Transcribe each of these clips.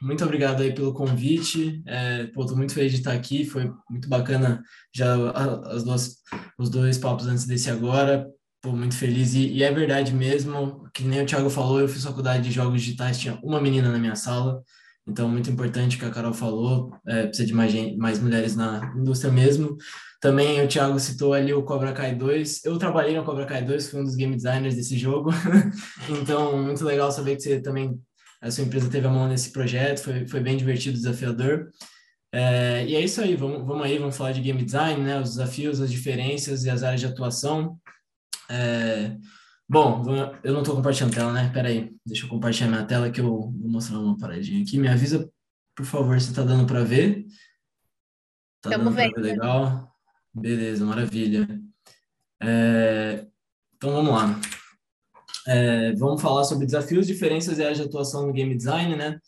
Muito obrigado aí pelo convite. É, pô, tô muito feliz de estar aqui. Foi muito bacana já as duas, os dois papos antes desse agora. Pô, muito feliz. E, e, é verdade mesmo, que nem o Thiago falou, eu fiz faculdade de jogos digitais, tinha uma menina na minha sala. Então, muito importante que a Carol falou, é, precisa de mais, gente, mais mulheres na indústria mesmo. Também o Thiago citou ali o Cobra Kai 2. Eu trabalhei no Cobra Kai 2, fui um dos game designers desse jogo. então, muito legal saber que você também, a sua empresa teve a mão nesse projeto, foi, foi bem divertido, desafiador. É, e é isso aí, vamos, vamos aí, vamos falar de game design, né? Os desafios, as diferenças e as áreas de atuação. É, bom, eu não estou compartilhando tela, né? Pera aí, deixa eu compartilhar minha tela que eu vou mostrar uma paradinha aqui. Me avisa, por favor, se está dando para ver. Tá dando para ver legal. Beleza, maravilha. É, então vamos lá. É, vamos falar sobre desafios, diferenças e áreas de atuação no game design, né?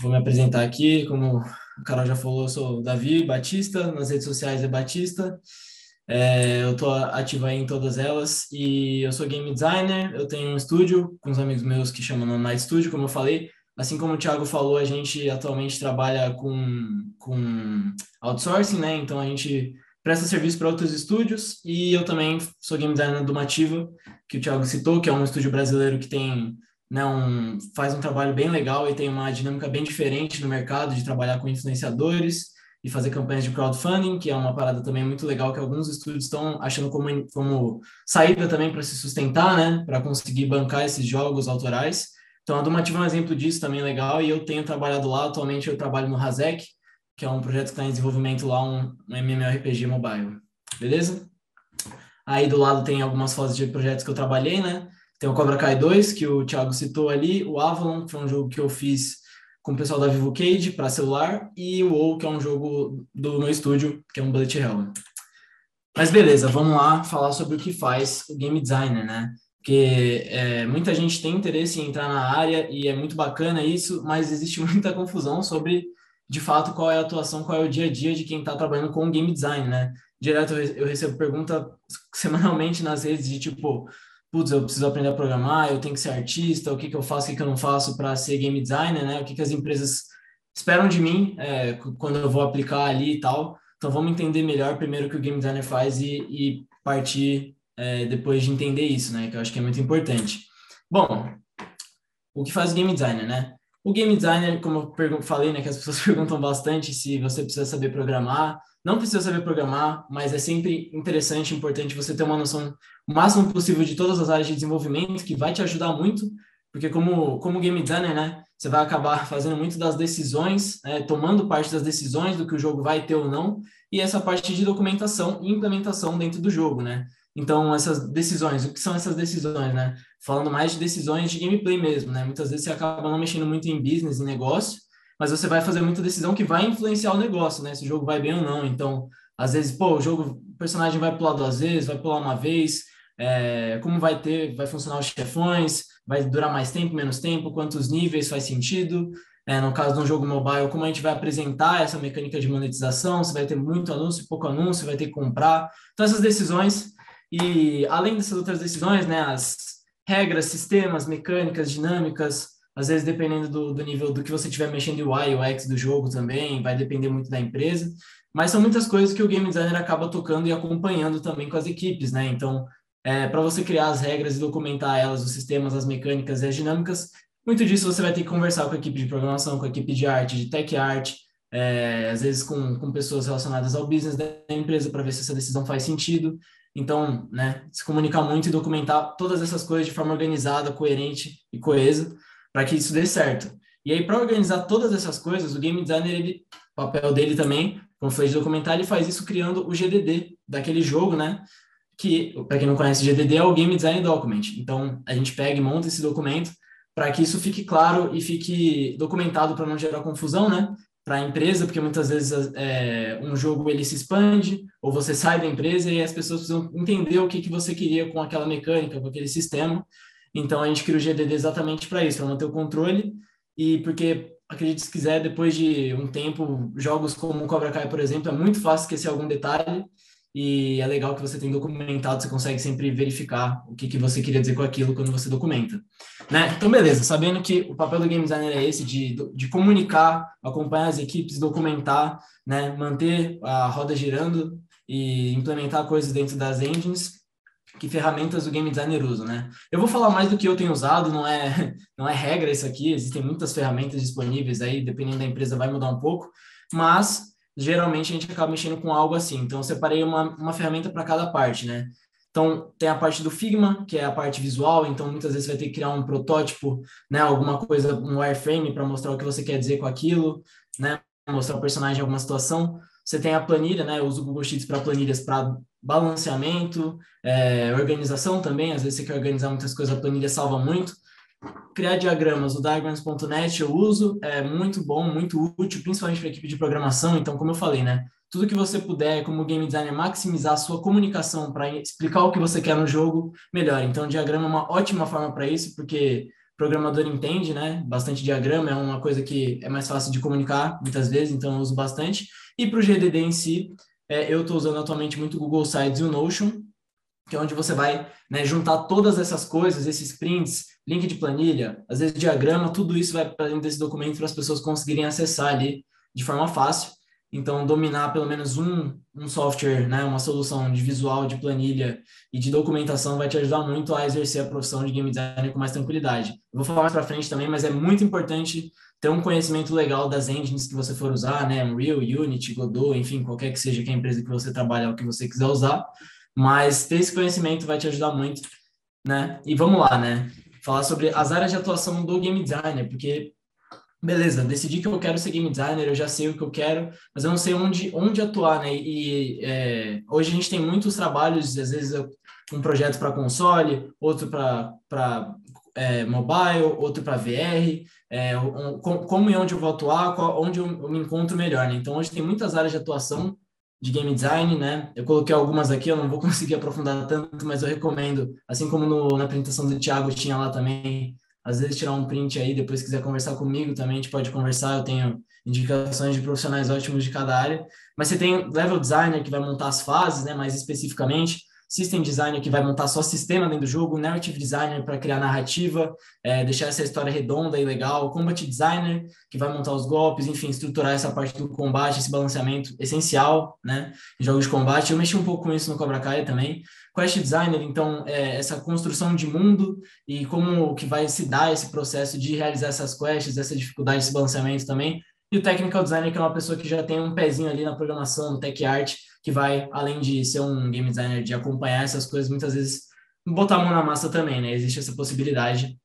Vou me apresentar aqui, como a Carol já falou, eu sou Davi Batista, nas redes sociais é Batista. É, eu estou ativo aí em todas elas e eu sou game designer. Eu tenho um estúdio com os amigos meus que chamam Night Studio, como eu falei. Assim como o Thiago falou, a gente atualmente trabalha com, com outsourcing, né? Então a gente presta serviço para outros estúdios e eu também sou game designer do Mativa, que o Thiago citou, que é um estúdio brasileiro que tem né, um, faz um trabalho bem legal e tem uma dinâmica bem diferente no mercado de trabalhar com influenciadores e fazer campanhas de crowdfunding, que é uma parada também muito legal que alguns estúdios estão achando como, como saída também para se sustentar, né, para conseguir bancar esses jogos autorais. Então, a Dumativa é um exemplo disso também legal e eu tenho trabalhado lá, atualmente eu trabalho no Razek, que é um projeto que está em desenvolvimento lá, um, um MMORPG mobile. Beleza? Aí do lado tem algumas fotos de projetos que eu trabalhei, né? Tem o Cobra Kai 2, que o Thiago citou ali, o Avalon, que foi um jogo que eu fiz com o pessoal da Vivo Cage para celular, e o WoW, que é um jogo do meu estúdio, que é um Bullet Hell. Mas beleza, vamos lá falar sobre o que faz o game designer, né? Porque é, muita gente tem interesse em entrar na área e é muito bacana isso, mas existe muita confusão sobre, de fato, qual é a atuação, qual é o dia a dia de quem está trabalhando com game design, né? Direto eu recebo pergunta semanalmente nas redes de tipo, putz, eu preciso aprender a programar, eu tenho que ser artista, o que, que eu faço, o que, que eu não faço para ser game designer, né? O que, que as empresas esperam de mim é, quando eu vou aplicar ali e tal. Então, vamos entender melhor primeiro o que o game designer faz e, e partir é, depois de entender isso, né? Que eu acho que é muito importante. Bom, o que faz o game designer, né? O game designer, como eu falei, né, que as pessoas perguntam bastante se você precisa saber programar. Não precisa saber programar, mas é sempre interessante, importante você ter uma noção o máximo possível de todas as áreas de desenvolvimento, que vai te ajudar muito, porque como, como game designer, né, você vai acabar fazendo muito das decisões, né, tomando parte das decisões do que o jogo vai ter ou não, e essa parte de documentação e implementação dentro do jogo, né? Então, essas decisões, o que são essas decisões, né? Falando mais de decisões de gameplay mesmo, né? Muitas vezes você acaba não mexendo muito em business, em negócio, mas você vai fazer muita decisão que vai influenciar o negócio, né? Se o jogo vai bem ou não. Então, às vezes, pô, o jogo, o personagem vai pular duas vezes, vai pular uma vez, é, como vai ter, vai funcionar os chefões, vai durar mais tempo, menos tempo, quantos níveis faz sentido. É, no caso de um jogo mobile, como a gente vai apresentar essa mecânica de monetização, se vai ter muito anúncio, pouco anúncio, vai ter que comprar. Então, essas decisões, e além dessas outras decisões, né, as regras, sistemas, mecânicas, dinâmicas, às vezes dependendo do, do nível do que você estiver mexendo UI, o X do jogo também, vai depender muito da empresa, mas são muitas coisas que o game designer acaba tocando e acompanhando também com as equipes, né? Então, é, para você criar as regras e documentar elas, os sistemas, as mecânicas e as dinâmicas. Muito disso você vai ter que conversar com a equipe de programação, com a equipe de arte, de tech art, é, às vezes com, com pessoas relacionadas ao business da empresa para ver se essa decisão faz sentido. Então, né, se comunicar muito e documentar todas essas coisas de forma organizada, coerente e coesa para que isso dê certo. E aí, para organizar todas essas coisas, o game designer, ele, o papel dele também, como foi de documentar, ele faz isso criando o GDD daquele jogo, né? que, para quem não conhece, GDD é o Game Design Document. Então, a gente pega e monta esse documento para que isso fique claro e fique documentado para não gerar confusão, né? Para a empresa, porque muitas vezes é, um jogo ele se expande ou você sai da empresa e as pessoas precisam entender o que, que você queria com aquela mecânica, com aquele sistema. Então, a gente cria o GDD exatamente para isso, para manter o controle e porque acredite se quiser, depois de um tempo, jogos como Cobra Kai, por exemplo, é muito fácil esquecer algum detalhe e é legal que você tem documentado, você consegue sempre verificar o que, que você queria dizer com aquilo quando você documenta. Né? Então, beleza, sabendo que o papel do game designer é esse, de, de comunicar, acompanhar as equipes, documentar, né? manter a roda girando e implementar coisas dentro das engines, que ferramentas o game designer usa, né? Eu vou falar mais do que eu tenho usado, não é, não é regra isso aqui, existem muitas ferramentas disponíveis aí, dependendo da empresa vai mudar um pouco, mas geralmente a gente acaba mexendo com algo assim. Então, eu separei uma, uma ferramenta para cada parte, né? Então, tem a parte do Figma, que é a parte visual, então muitas vezes você vai ter que criar um protótipo, né, alguma coisa, um wireframe para mostrar o que você quer dizer com aquilo, né, mostrar o personagem em alguma situação. Você tem a planilha, né, eu uso o Google Sheets para planilhas para balanceamento, é, organização também, às vezes você quer organizar muitas coisas, a planilha salva muito criar diagramas, o diagrams.net eu uso, é muito bom, muito útil, principalmente para a equipe de programação. Então, como eu falei, né? Tudo que você puder, como game designer, maximizar a sua comunicação para explicar o que você quer no jogo, melhor. Então, o diagrama é uma ótima forma para isso, porque o programador entende, né? Bastante diagrama, é uma coisa que é mais fácil de comunicar, muitas vezes, então eu uso bastante. E para o GDD em si, é, eu estou usando atualmente muito o Google Sites e o Notion, que é onde você vai né, juntar todas essas coisas, esses prints, link de planilha, às vezes diagrama, tudo isso vai para dentro desse documento para as pessoas conseguirem acessar ali de forma fácil. Então, dominar pelo menos um, um software, né, uma solução de visual, de planilha e de documentação vai te ajudar muito a exercer a profissão de game designer com mais tranquilidade. Eu vou falar mais para frente também, mas é muito importante ter um conhecimento legal das engines que você for usar, né, Unreal, Unity, Godot, enfim, qualquer que seja que a empresa que você trabalha ou que você quiser usar, mas ter esse conhecimento vai te ajudar muito, né? E vamos lá, né? Falar sobre as áreas de atuação do game designer, porque beleza, decidi que eu quero ser game designer, eu já sei o que eu quero, mas eu não sei onde, onde atuar, né? E é, hoje a gente tem muitos trabalhos, às vezes um projeto para console, outro para é, mobile, outro para VR, é, um, como e onde eu vou atuar, qual, onde eu, eu me encontro melhor, né? Então hoje tem muitas áreas de atuação de game design, né? Eu coloquei algumas aqui, eu não vou conseguir aprofundar tanto, mas eu recomendo, assim como no, na apresentação do Thiago tinha lá também, às vezes tirar um print aí, depois quiser conversar comigo também, a gente pode conversar, eu tenho indicações de profissionais ótimos de cada área, mas você tem level designer que vai montar as fases, né, mais especificamente, System Designer que vai montar só sistema dentro do jogo, Narrative Designer para criar narrativa, é, deixar essa história redonda e legal, Combat Designer que vai montar os golpes, enfim, estruturar essa parte do combate, esse balanceamento essencial, né, em jogos de combate. Eu mexi um pouco com isso no Cobra Kai também. Quest Designer, então, é essa construção de mundo e como que vai se dar esse processo de realizar essas quests, essa dificuldade, esse balanceamento também. E o Technical Designer, que é uma pessoa que já tem um pezinho ali na programação, no tech art, que vai, além de ser um game designer, de acompanhar essas coisas, muitas vezes botar a mão na massa também, né? Existe essa possibilidade.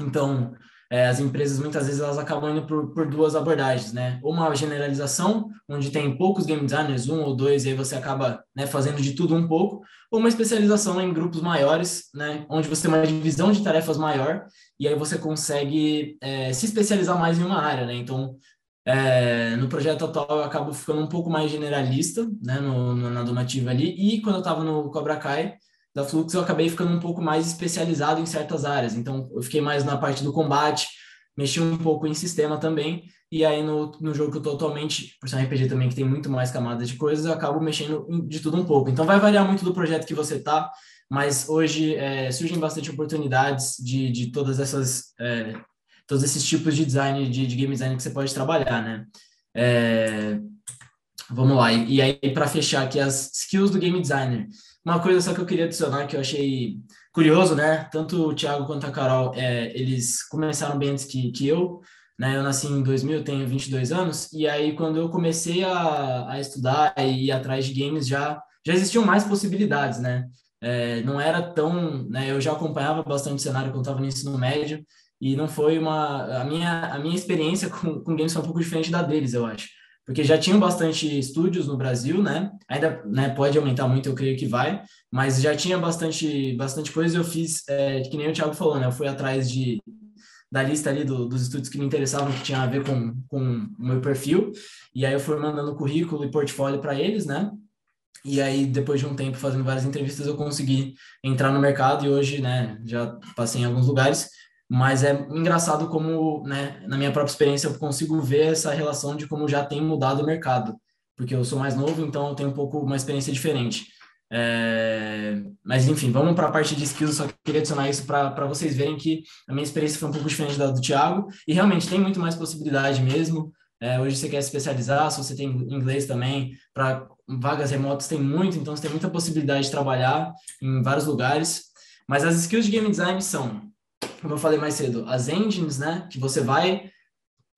Então, é, as empresas muitas vezes elas acabam indo por, por duas abordagens, né? Uma generalização, onde tem poucos game designers, um ou dois, e aí você acaba né, fazendo de tudo um pouco, ou uma especialização em grupos maiores, né? Onde você tem uma divisão de tarefas maior, e aí você consegue é, se especializar mais em uma área, né? Então, é, no projeto atual eu acabo ficando um pouco mais generalista, né, no, no na donativa ali, e quando eu estava no Cobra Kai da Flux eu acabei ficando um pouco mais especializado em certas áreas, então eu fiquei mais na parte do combate, mexi um pouco em sistema também, e aí no, no jogo que eu estou atualmente, por ser um RPG também que tem muito mais camadas de coisas, eu acabo mexendo de tudo um pouco, então vai variar muito do projeto que você tá, mas hoje é, surgem bastante oportunidades de, de todas essas é, todos esses tipos de design, de, de game design que você pode trabalhar, né? É, vamos lá, e, e aí para fechar aqui as skills do game designer. Uma coisa só que eu queria adicionar que eu achei curioso, né? Tanto o Thiago quanto a Carol, é, eles começaram bem antes que, que eu, né? Eu nasci em 2000, tenho 22 anos, e aí quando eu comecei a, a estudar e ir atrás de games, já, já existiam mais possibilidades, né? É, não era tão, né? Eu já acompanhava bastante o cenário quando estava no ensino médio, e não foi uma a minha a minha experiência com, com games foi um pouco diferente da deles eu acho. Porque já tinham bastante estúdios no Brasil né? Ainda né, pode aumentar muito eu creio que vai. Mas já tinha bastante bastante coisa eu fiz é, que nem o Thiago falou né? Eu fui atrás de da lista ali do, dos estúdios que me interessavam que tinha a ver com com o meu perfil. E aí eu fui mandando currículo e portfólio para eles né? E aí, depois de um tempo fazendo várias entrevistas, eu consegui entrar no mercado e hoje, né, já passei em alguns lugares mas é engraçado como, né, na minha própria experiência, eu consigo ver essa relação de como já tem mudado o mercado. porque eu sou mais novo, então eu tenho um pouco uma experiência diferente. É, mas enfim, vamos para a parte de skills. Só queria adicionar isso para vocês verem que a minha experiência foi um pouco diferente da do Thiago e realmente tem muito mais possibilidade mesmo. É, hoje você quer se especializar, se você tem inglês também, para vagas remotas tem muito, então você tem muita possibilidade de trabalhar em vários lugares. Mas as skills de game design são, como eu falei mais cedo, as engines, né, que você vai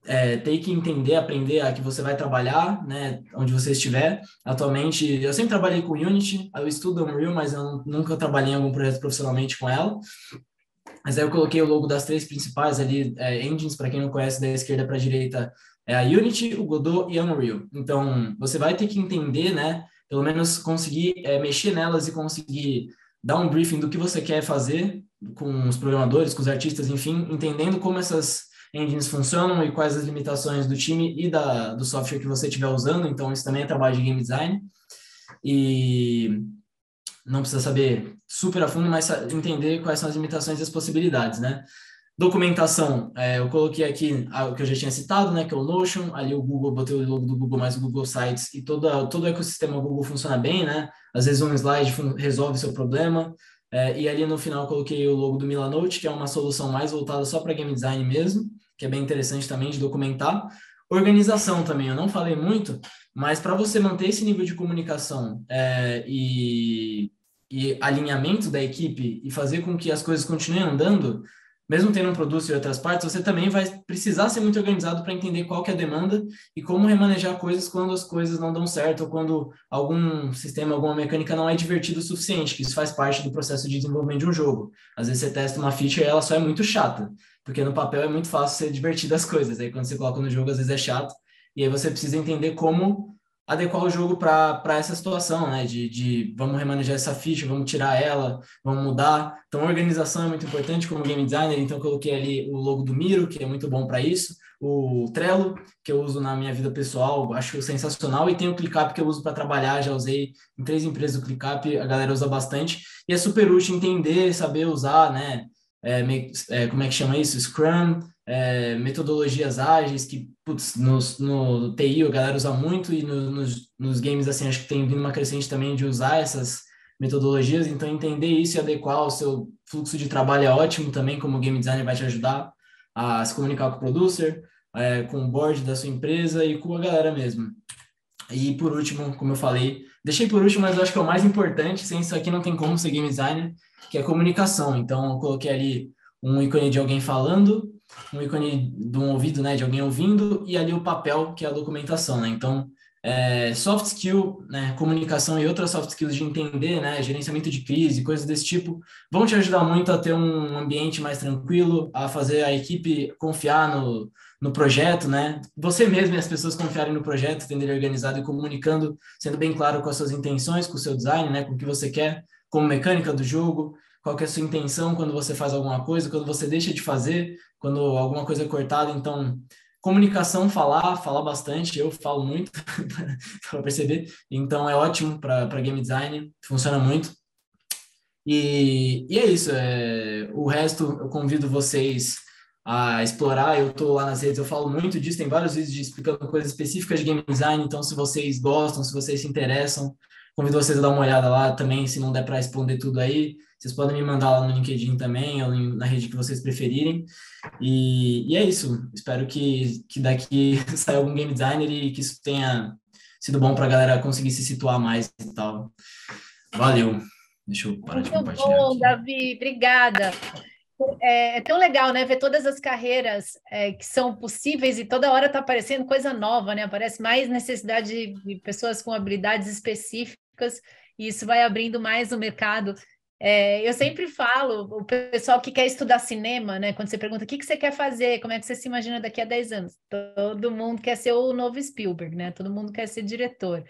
é, ter que entender, aprender a que você vai trabalhar, né, onde você estiver. Atualmente, eu sempre trabalhei com Unity, eu estudo Unreal, mas eu nunca trabalhei em algum projeto profissionalmente com ela. Mas aí eu coloquei o logo das três principais ali, é, engines, para quem não conhece, da esquerda para a direita, é a Unity, o Godot e a Unreal. Então, você vai ter que entender, né, pelo menos conseguir é, mexer nelas e conseguir dar um briefing do que você quer fazer com os programadores, com os artistas, enfim, entendendo como essas engines funcionam e quais as limitações do time e da, do software que você estiver usando. Então, isso também é trabalho de game design. E não precisa saber super a fundo, mas entender quais são as limitações e as possibilidades, né? Documentação, é, eu coloquei aqui o que eu já tinha citado, né, que é o Notion, ali o Google, botei o logo do Google mais o Google Sites e todo, todo o ecossistema Google funciona bem, né? Às vezes um slide resolve seu problema. É, e ali no final coloquei o logo do Milanote, que é uma solução mais voltada só para game design mesmo que é bem interessante também de documentar. Organização também, eu não falei muito, mas para você manter esse nível de comunicação é, e, e alinhamento da equipe e fazer com que as coisas continuem andando, mesmo tendo um produto em outras partes, você também vai precisar ser muito organizado para entender qual que é a demanda e como remanejar coisas quando as coisas não dão certo ou quando algum sistema, alguma mecânica não é divertido o suficiente, que isso faz parte do processo de desenvolvimento de um jogo. Às vezes você testa uma feature e ela só é muito chata, porque no papel é muito fácil ser divertido as coisas, aí quando você coloca no jogo às vezes é chato, e aí você precisa entender como adequar o jogo para essa situação, né? De, de vamos remanejar essa ficha, vamos tirar ela, vamos mudar. Então, organização é muito importante como game designer. Então, coloquei ali o logo do Miro, que é muito bom para isso. O Trello, que eu uso na minha vida pessoal, acho é E tem o ClickUp, que eu uso para trabalhar, já usei em três empresas o ClickUp, a galera usa bastante. E é super útil entender, saber usar, né? É, é, como é que chama isso? Scrum, é, metodologias ágeis que, putz, no, no TI a galera usa muito e no, nos, nos games, assim, acho que tem vindo uma crescente também de usar essas metodologias, então entender isso e adequar o seu fluxo de trabalho é ótimo também, como game designer vai te ajudar a se comunicar com o producer, é, com o board da sua empresa e com a galera mesmo. E por último, como eu falei, deixei por último, mas acho que é o mais importante, sem isso aqui não tem como ser game designer, que é comunicação. Então, eu coloquei ali um ícone de alguém falando, um ícone de um ouvido, né, de alguém ouvindo, e ali o papel, que é a documentação, né? Então, é, soft skill, né, comunicação e outras soft skills de entender, né, gerenciamento de crise, coisas desse tipo, vão te ajudar muito a ter um ambiente mais tranquilo, a fazer a equipe confiar no, no projeto, né? Você mesmo e as pessoas confiarem no projeto, tendo ele organizado e comunicando, sendo bem claro com as suas intenções, com o seu design, né, com o que você quer, como mecânica do jogo, qual é a sua intenção quando você faz alguma coisa, quando você deixa de fazer, quando alguma coisa é cortada. Então, comunicação, falar, falar bastante. Eu falo muito para perceber. Então, é ótimo para game design, funciona muito. E, e é isso. É, o resto, eu convido vocês a explorar. Eu estou lá nas redes, eu falo muito disso. Tem vários vídeos explicando coisas específicas de game design. Então, se vocês gostam, se vocês se interessam, convido vocês a dar uma olhada lá também. Se não der para responder tudo aí, vocês podem me mandar lá no LinkedIn também, ou na rede que vocês preferirem. E, e é isso. Espero que, que daqui saia algum game designer e que isso tenha sido bom para a galera conseguir se situar mais e tal. Valeu. Deixa eu parar Muito de compartilhar. Bom, aqui. Davi, obrigada. É, é, tão legal, né? Ver todas as carreiras é, que são possíveis e toda hora está aparecendo coisa nova, né? Aparece mais necessidade de, de pessoas com habilidades específicas e isso vai abrindo mais o mercado é, eu sempre falo, o pessoal que quer estudar cinema, né? Quando você pergunta o que, que você quer fazer, como é que você se imagina daqui a 10 anos? Todo mundo quer ser o novo Spielberg, né? Todo mundo quer ser diretor.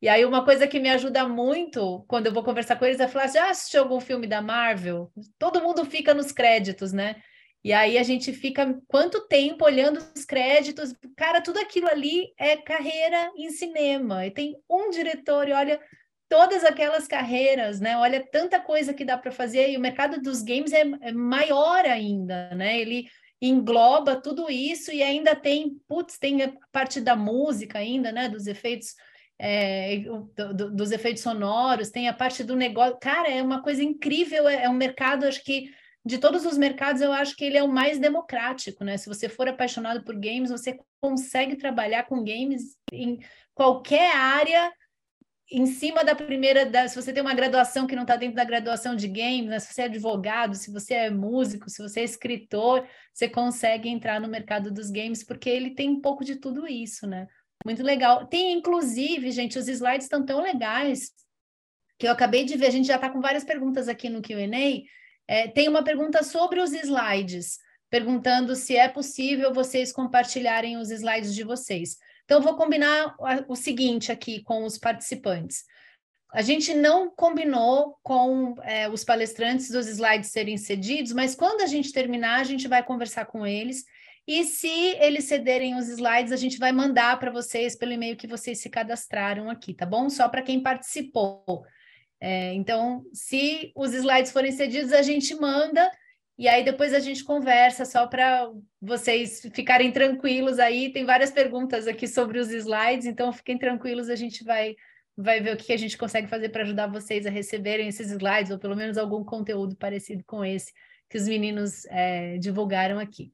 E aí, uma coisa que me ajuda muito quando eu vou conversar com eles é falar: já assistiu algum filme da Marvel? Todo mundo fica nos créditos, né? E aí a gente fica quanto tempo olhando os créditos? Cara, tudo aquilo ali é carreira em cinema. E tem um diretor, e olha, todas aquelas carreiras, né? Olha tanta coisa que dá para fazer e o mercado dos games é, é, maior ainda, né? Ele engloba tudo isso e ainda tem, putz, tem a parte da música ainda, né? Dos efeitos. é, do, do, dos efeitos sonoros, tem a parte do negócio. Cara, é uma coisa incrível, é, é um mercado, acho que de todos os mercados, eu acho que ele é o mais democrático, né? Se você for apaixonado por games, você consegue trabalhar com games em qualquer área em cima da primeira, da, se você tem uma graduação que não está dentro da graduação de games, né? se você é advogado, se você é músico, se você é escritor, você consegue entrar no mercado dos games, porque ele tem um pouco de tudo isso, né? Muito legal. Tem, inclusive, gente, os slides estão tão legais que eu acabei de ver, a gente já está com várias perguntas aqui no QA. É, tem uma pergunta sobre os slides, perguntando se é possível vocês compartilharem os slides de vocês. Então, vou combinar o seguinte aqui com os participantes. A gente não combinou com é, os palestrantes dos slides serem cedidos, mas quando a gente terminar, a gente vai conversar com eles e se eles cederem os slides, a gente vai mandar para vocês pelo e-mail que vocês se cadastraram aqui, tá bom? Só para quem participou. É, então, se os slides forem cedidos, a gente manda e aí depois a gente conversa só para vocês ficarem tranquilos aí. Tem várias perguntas aqui sobre os slides, então fiquem tranquilos, a gente vai vai ver o que a gente consegue fazer para ajudar vocês a receberem esses slides, ou pelo menos algum conteúdo parecido com esse que os meninos é, divulgaram aqui.